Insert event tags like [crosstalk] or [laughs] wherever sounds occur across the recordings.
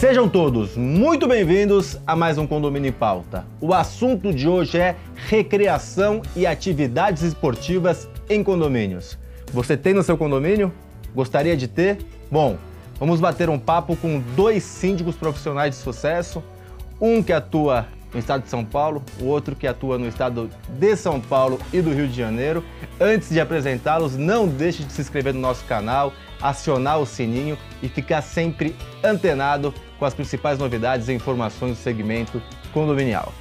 Sejam todos muito bem-vindos a mais um Condomínio em Pauta. O assunto de hoje é recreação e atividades esportivas em condomínios. Você tem no seu condomínio? Gostaria de ter? Bom, vamos bater um papo com dois síndicos profissionais de sucesso, um que atua no estado de São Paulo, o outro que atua no estado de São Paulo e do Rio de Janeiro. Antes de apresentá-los, não deixe de se inscrever no nosso canal, acionar o sininho e ficar sempre antenado com as principais novidades e informações do segmento condominial.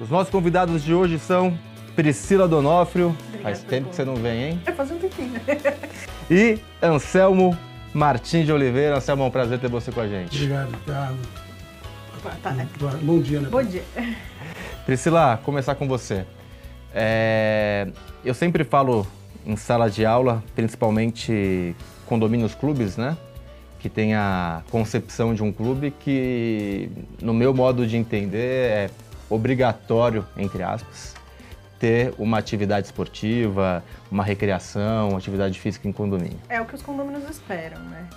Os nossos convidados de hoje são Priscila Donofrio, Obrigada faz tempo que você não vem, hein? É fazer um tempinho. E Anselmo Martins de Oliveira. Anselmo, é um prazer ter você com a gente. Obrigado, Thiago. Tá, né? Bom dia, né? Bom dia. Priscila, começar com você. É, eu sempre falo em sala de aula, principalmente condomínios clubes, né? Que tem a concepção de um clube que, no meu modo de entender, é obrigatório, entre aspas, ter uma atividade esportiva, uma recreação, uma atividade física em condomínio. É o que os condôminos esperam, né?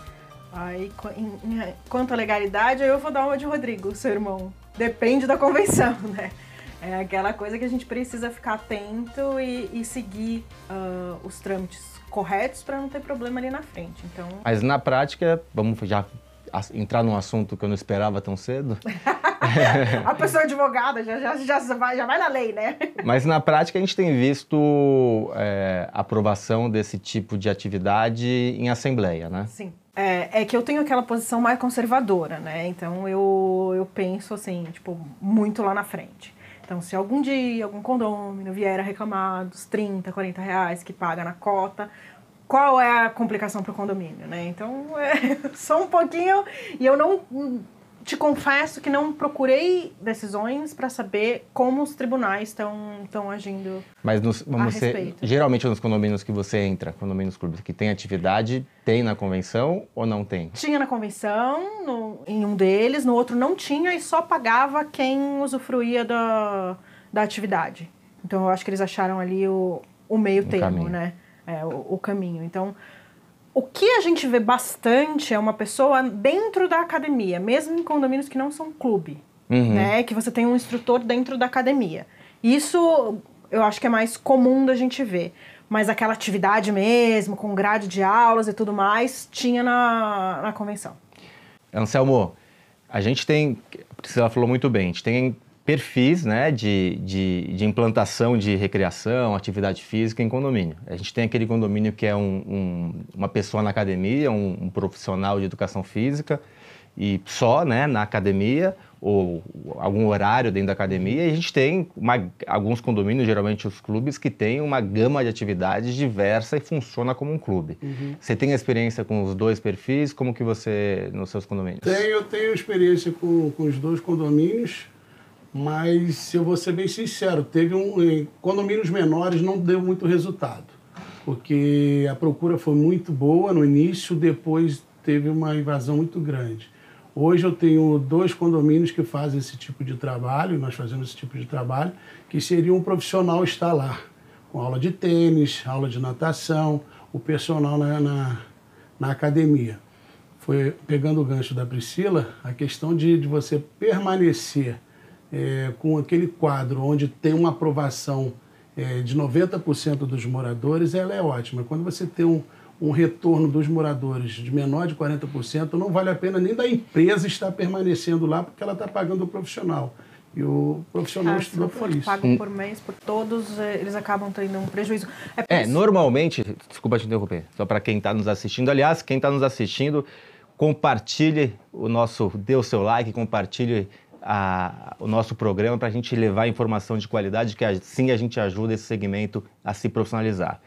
Aí, quanto à legalidade, eu vou dar uma de Rodrigo, seu irmão. Depende da convenção, [laughs] né? É aquela coisa que a gente precisa ficar atento e, e seguir ah, os trâmites corretos para não ter problema ali na frente. Então, Mas na prática, vamos já entrar num assunto que eu não esperava tão cedo. [laughs] a pessoa advogada já, já, já, vai, já vai na lei, né? Mas na prática a gente tem visto é, aprovação desse tipo de atividade em assembleia, né? Sim. É, é que eu tenho aquela posição mais conservadora, né? Então eu, eu penso assim, tipo, muito lá na frente. Então, se algum dia algum condômino vier a reclamar dos 30, 40 reais que paga na cota, qual é a complicação para o condomínio, né? Então, é, [laughs] só um pouquinho. E eu não. Te confesso que não procurei decisões para saber como os tribunais estão agindo. Mas nos, vamos A ser, respeito. geralmente nos condomínios que você entra, condomínios clubes que tem atividade, tem na convenção ou não tem? Tinha na convenção, no- em um deles, no outro não tinha e só pagava quem usufruía da, da atividade. Então eu acho que eles acharam ali o, o meio termo, caminho. né? É, o, o caminho. Então, o que a gente vê bastante é uma pessoa dentro da academia, mesmo em condomínios que não são clube, Uhum. né? Que você tem um instrutor dentro da academia. Isso eu acho que é mais comum da gente ver. Mas aquela atividade mesmo, com grade de aulas e tudo mais, tinha na, na convenção. Anselmo, a gente tem, a Priscila falou muito bem, a gente tem perfis né, de, de, de implantação de recreação, atividade física em condomínio. A gente tem aquele condomínio que é um- um- uma pessoa na academia, um, um profissional de educação física, e só né, na academia, ou algum horário dentro da academia, e a gente tem uma- alguns condomínios, geralmente os clubes, que têm uma gama de atividades diversa e funciona como um clube. Você tem experiência com os dois perfis? Como que você, nos seus condomínios? Tenho, eu tenho experiência com, com os dois condomínios, mas eu vou ser bem sincero, teve um. Em condomínios menores não deu muito resultado. Porque a procura foi muito boa no início, depois teve uma invasão muito grande. Hoje eu tenho dois condomínios que fazem esse tipo de trabalho, nós fazemos esse tipo de trabalho, que seria um profissional estar lá, com aula de tênis, aula de natação, o personal na, na, na academia foi pegando o gancho da Priscila, a questão de, de você permanecer é, com aquele quadro onde tem uma aprovação é, de 90% dos moradores, ela é ótima. Quando você tem um, um retorno dos moradores de menor de 40%, não vale a pena nem da empresa estar permanecendo lá, porque ela está pagando o profissional. E o profissional Ah, estudou for isso. pago por mês, por todos, eh, eles acabam tendo um prejuízo. por É, isso- normalmente, desculpa te interromper, só para quem está nos assistindo. Aliás, quem está nos assistindo, compartilhe o nosso, dê o seu like, compartilhe a- o nosso programa para a gente levar informação de qualidade, que assim a gente ajuda esse segmento a se profissionalizar.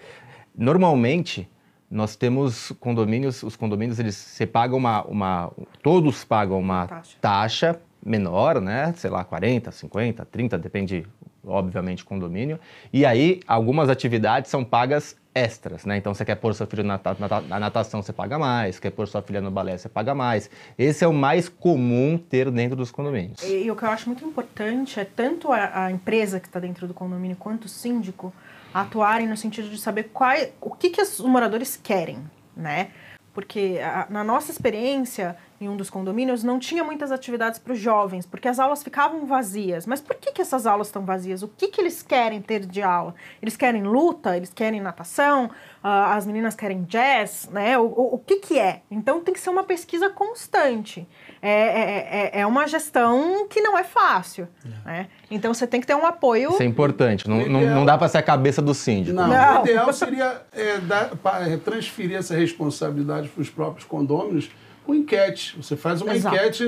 Normalmente, nós temos condomínios, os condomínios, eles você paga uma, uma todos pagam uma Taxa. taxa menor, né? Sei lá, 40, 50, 30, depende, obviamente, do condomínio. E aí, algumas atividades são pagas extras, né? Então, você quer pôr seu filho na, na na natação, você paga mais. Quer pôr sua filha no balé, você paga mais. Esse é o mais comum ter dentro dos condomínios. E, e o que eu acho muito importante é tanto a, a empresa que está dentro do condomínio quanto o síndico atuarem no sentido de saber qual, o que, que os moradores querem, né? Porque a- na nossa experiência, em um dos condomínios, não tinha muitas atividades para os jovens, porque as aulas ficavam vazias. Mas por que, que essas aulas estão vazias? O que, que eles querem ter de aula? Eles querem luta? Eles querem natação? Uh, as meninas querem jazz? Né? O, o, o, que, que é? Então tem que ser uma pesquisa constante. É, é, é, é uma gestão que não é fácil. É. Né? Então você tem que ter um apoio. Isso é importante. Não, não, não dá para ser a cabeça do síndico. Não, não. o ideal seria é, dar, é, transferir essa responsabilidade para os próprios condôminos com enquete. Você faz uma Exato. enquete,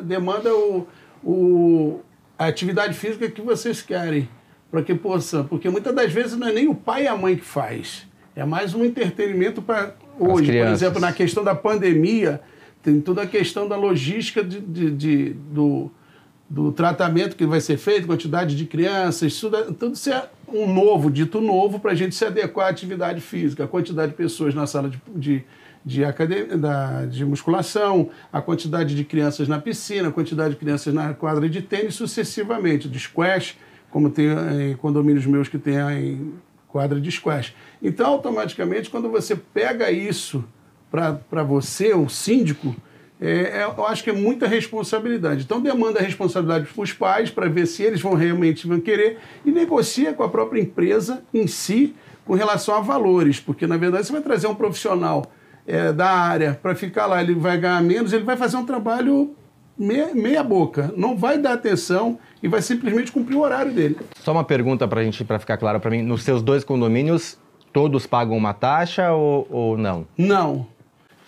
demanda o, o, a atividade física que vocês querem. Para que possa. Porque muitas das vezes não é nem o pai e a mãe que faz. É mais um entretenimento para hoje. Por exemplo, na questão da pandemia, tem toda a questão da logística de, de, de do, do tratamento que vai ser feito, quantidade de crianças, tudo, tudo isso é um novo, dito novo, para a gente se adequar à atividade física, a quantidade de pessoas na sala de, de de, academia, da, de musculação, a quantidade de crianças na piscina, a quantidade de crianças na quadra de tênis, sucessivamente, de squash, como tem em eh, condomínios meus que tem em quadra de squash. Então, automaticamente, quando você pega isso para você, o síndico, é, é, eu acho que é muita responsabilidade. Então, demanda responsabilidade para os pais, para ver se eles vão realmente vão querer, e negocia com a própria empresa em si com relação a valores, porque, na verdade, você vai trazer um profissional é, da área para ficar lá, ele vai ganhar menos, ele vai fazer um trabalho meia, meia boca, não vai dar atenção e vai simplesmente cumprir o horário dele. Só uma pergunta para a gente, para ficar claro para mim, nos seus dois condomínios, todos pagam uma taxa ou, ou não? Não.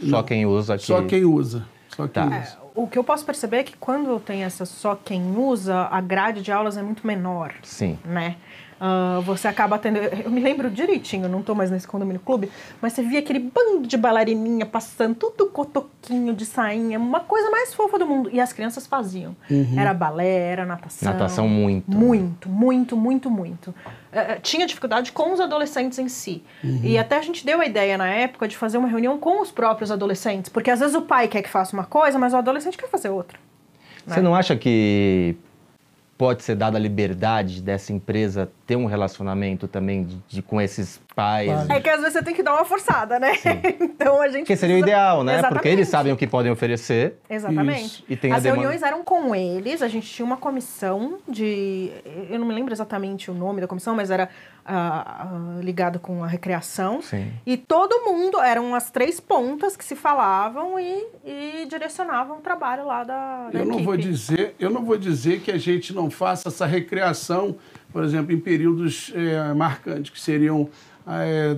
Só não. quem usa aqui? Só quem usa. Só quem tá. usa. É, o que eu posso perceber é que quando tem essa só quem usa, a grade de aulas é muito menor. Sim. Né? Uh, você acaba tendo. Eu me lembro direitinho, não estou mais nesse condomínio clube, mas você via aquele bando de bailarininha passando, tudo cotoquinho de sainha, uma coisa mais fofa do mundo. E as crianças faziam. Uhum. Era balé, era natação. Natação muito. Muito, muito, muito, muito. Uh, tinha dificuldade com os adolescentes em si. Uhum. E até a gente deu a ideia na época de fazer uma reunião com os próprios adolescentes, porque às vezes o pai quer que faça uma coisa, mas o adolescente quer fazer outra. Você né? não acha que pode ser dada a liberdade dessa empresa ter um relacionamento também de, de com esses pais? É que às vezes você tem que dar uma forçada, né? [laughs] então a gente. Que seria o ideal, né? Exatamente. Porque eles sabem o que podem oferecer. Exatamente. Isso. E tem As reuniões eram com eles, a gente tinha uma comissão de. Eu não lembro exatamente o nome da comissão, mas era uh, uh, ligado com a recreação. Sim. E todo mundo, eram as três pontas que se falavam e, e direcionavam o trabalho lá da, da eu equipe. Não vou dizer, eu não vou dizer que a gente não faça essa recreação, por exemplo, em períodos é, marcantes, que seriam é,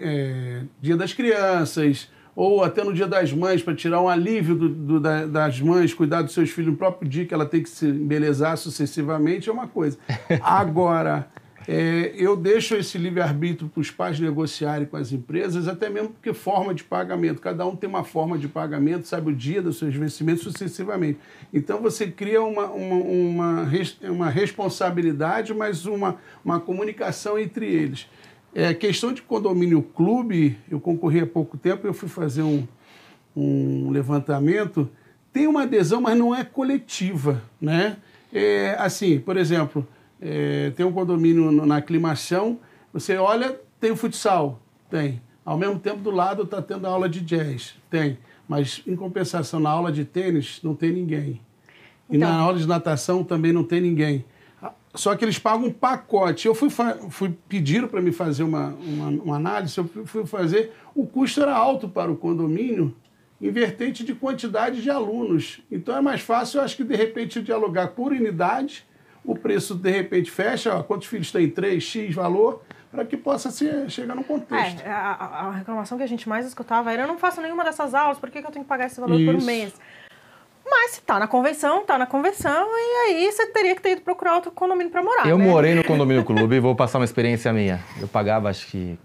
é, Dia das Crianças, ou até no Dia das Mães, para tirar um alívio do, do, da, das mães, cuidar dos seus filhos no próprio dia, que ela tem que se embelezar sucessivamente, é uma coisa. [laughs] Agora, é, eu deixo esse livre-arbítrio para os pais negociarem com as empresas, até mesmo porque forma de pagamento. Cada um tem uma forma de pagamento, sabe o dia dos seus vencimentos sucessivamente. Então você cria uma, uma, uma, uma responsabilidade, mas uma, uma comunicação entre eles. É, questão de condomínio clube, eu concorri há pouco tempo, eu fui fazer um, um levantamento. Tem uma adesão, mas não é coletiva. Né? É, assim, por exemplo é, tem um condomínio na aclimação, você olha, tem o futsal, tem. Ao mesmo tempo, do lado está tendo aula de jazz, tem. Mas, em compensação, na aula de tênis, não tem ninguém. E então... na aula de natação também não tem ninguém. Só que eles pagam um pacote. Eu fui, fui pedir para me fazer uma, uma, uma, análise, eu fui fazer, o custo era alto para o condomínio, invertente de quantidade de alunos. Então é mais fácil, eu acho que de repente dialogar por unidade o preço de repente fecha, ó, quantos filhos tem? Três, X valor, para que possa ser, chegar no contexto. É, a, a, reclamação que a gente mais escutava era: eu não faço nenhuma dessas aulas, por que, que eu tenho que pagar esse valor Isso. por mês? Mas se tá na convenção, tá na convenção, e aí você teria que ter ido procurar outro condomínio para morar. Eu né? morei no condomínio clube e vou passar uma experiência minha. Eu pagava, acho que,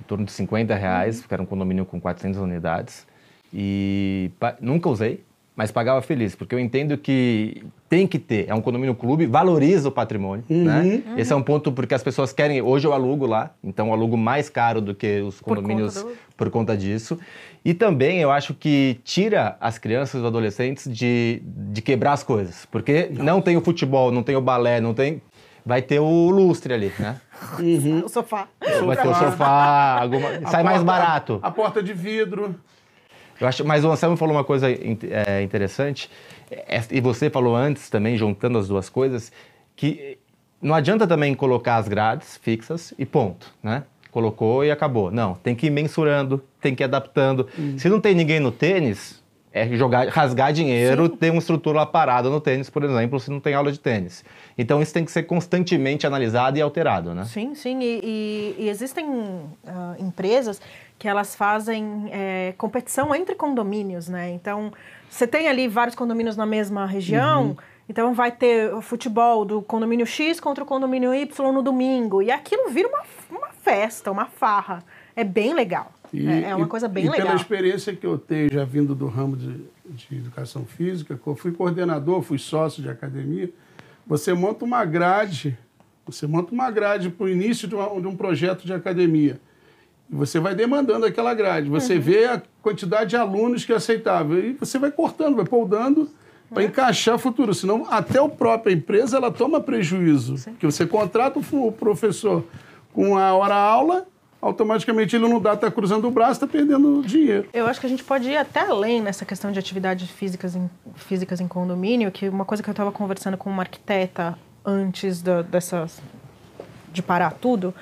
em torno de 50 reais, porque era um condomínio com 400 unidades. E nunca usei, mas pagava feliz, porque eu entendo que tem que ter, é um condomínio clube, valoriza o patrimônio, uhum. né? Uhum. Esse é um ponto porque as pessoas querem, hoje eu alugo lá, então eu alugo mais caro do que os condomínios por conta, do... por conta disso. E também eu acho que tira as crianças e os adolescentes de, de quebrar as coisas, porque não. não tem o futebol, não tem o balé, não tem vai ter o lustre ali, né? Uhum. O sofá. Vai ter o sofá, alguma... sai porta, mais barato. A porta de vidro. Eu acho, mas o Anselmo falou uma coisa é, interessante, é, e você falou antes também, juntando as duas coisas, que não adianta também colocar as grades fixas e ponto, né? Colocou e acabou. Não, tem que ir mensurando, tem que ir adaptando. Hum. Se não tem ninguém no tênis, é jogar, rasgar dinheiro, Sim. ter uma estrutura parada no tênis, por exemplo, se não tem aula de tênis. Então isso tem que ser constantemente analisado e alterado, né? Sim, sim. E, e, e existem uh, empresas que elas fazem é, competição entre condomínios, né? Então você tem ali vários condomínios na mesma região. Uhum. Então vai ter o futebol do condomínio X contra o condomínio Y no domingo. E aquilo vira uma, uma festa, uma farra. É bem legal. E, é, é uma coisa bem e legal. pela experiência que eu tenho já vindo do ramo de, de educação física, eu fui coordenador, fui sócio de academia, você monta uma grade, você monta uma grade para o início de, uma, de, um projeto de academia. E você vai demandando aquela grade, você uhum. vê a quantidade de alunos que é aceitável. E você vai cortando, vai poldando para uhum. encaixar futuro. Senão, até a própria empresa ela toma prejuízo. Sim. Porque você contrata o professor com a hora-aula automaticamente ele não dá, está cruzando o braço, está perdendo dinheiro. Eu acho que a gente pode ir até além nessa questão de atividades físicas em, físicas em condomínio, que uma coisa que eu estava conversando com uma arquiteta antes do, dessas, de parar tudo,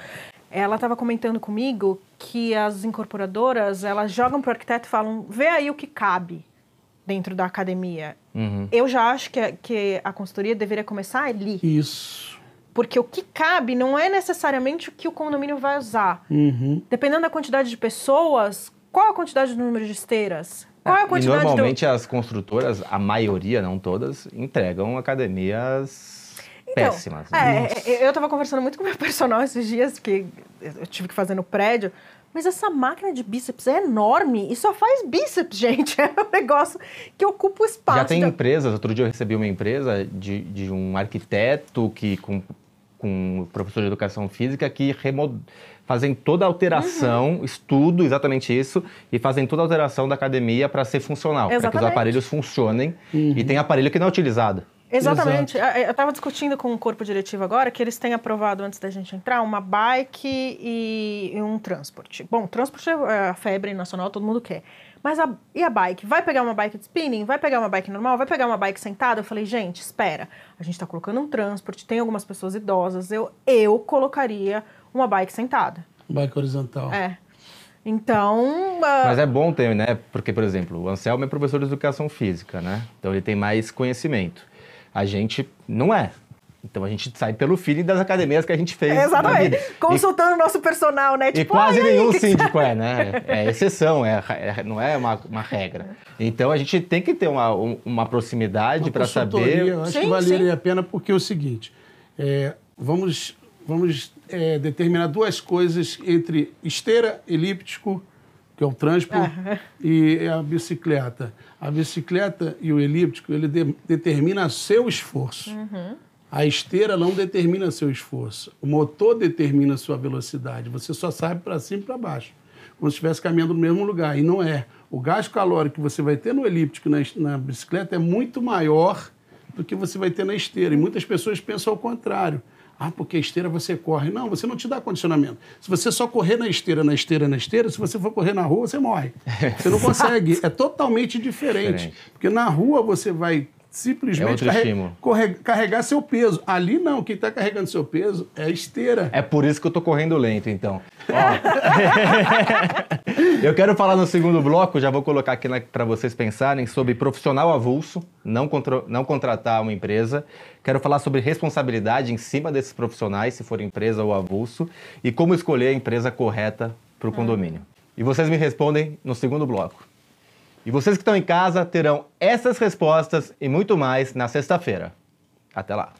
ela estava comentando comigo que as incorporadoras, elas jogam para o arquiteto e falam, vê aí o que cabe dentro da academia. Uhum. Eu já acho que, que a consultoria deveria começar ali. Isso porque o que cabe não é necessariamente o que o condomínio vai usar. Uhum. Dependendo da quantidade de pessoas, qual a quantidade do número de esteiras? Qual é a quantidade e normalmente do... as construtoras, a maioria, não todas, entregam academias então, péssimas. Né? É, eu estava conversando muito com meu [laughs] personal esses dias, porque eu tive que fazer no prédio. Mas essa máquina de bíceps é enorme e só faz bíceps, [laughs] gente. É um negócio que ocupa o espaço. Já tem empresas, outro dia eu recebi uma empresa de, de um arquiteto que com com o professor de educação física que remod... fazem toda a alteração, uhum. estudo exatamente isso, e fazem toda a alteração da academia para ser funcional, para que os aparelhos funcionem. Uhum. E tem aparelho que não é utilizado. Exatamente. Exato. Eu estava discutindo com o corpo diretivo agora que eles têm aprovado, antes da gente entrar, uma bike e, e um transporte. Bom, transporte é a febre nacional, todo mundo quer. Mas a, e a bike? Vai pegar uma bike de spinning? Vai pegar uma bike normal? Vai pegar uma bike sentada? Eu falei, gente, espera. A gente está colocando um transporte, tem algumas pessoas idosas. Eu, eu colocaria uma bike sentada. Bike horizontal. É. Então. Uh... Mas é bom ter, né? Porque, por exemplo, o Anselmo é professor de educação física, né? Então ele tem mais conhecimento. A gente não é. Então a gente sai pelo feeling das academias que a gente fez. exatamente. Consultando o nosso personal, né? Tipo, e quase nenhum que síndico é, [laughs] né? É exceção, é, é, não é uma, uma regra. Então a gente tem que ter uma, uma proximidade para saber. Eu acho sim, que valeria sim. a pena porque é o seguinte: é, vamos, vamos é, determinar duas coisas entre esteira, elíptico, que é o transporte, ah. e a bicicleta. A bicicleta e o elíptico, ele de, determina seu esforço. Uhum. A esteira não determina seu esforço. O motor determina sua velocidade. Você só sabe para cima e para baixo. Como se estivesse caminhando no mesmo lugar. E não é. O gasto calórico que você vai ter no elíptico, na, na bicicleta, é muito maior do que você vai ter na esteira. E muitas pessoas pensam ao contrário. Ah, porque a esteira você corre. Não, você não te dá condicionamento. Se você só correr na esteira, na esteira, na esteira, se você for correr na rua, você morre. [laughs] Você não consegue. É totalmente diferente. diferente. Porque na rua você vai simplesmente é carre carregar seu peso. Ali não, quem está carregando seu peso é a esteira. É por isso que eu estou correndo lento, então. [laughs] eu quero falar no segundo bloco, já vou colocar aqui para vocês pensarem sobre profissional avulso, não, contra não contratar uma empresa. Quero falar sobre responsabilidade em cima desses profissionais, se for empresa ou avulso, e como escolher a empresa correta para o condomínio. E vocês me respondem no segundo bloco. E vocês que estão em casa terão essas respostas e muito mais na sexta-feira. Até lá!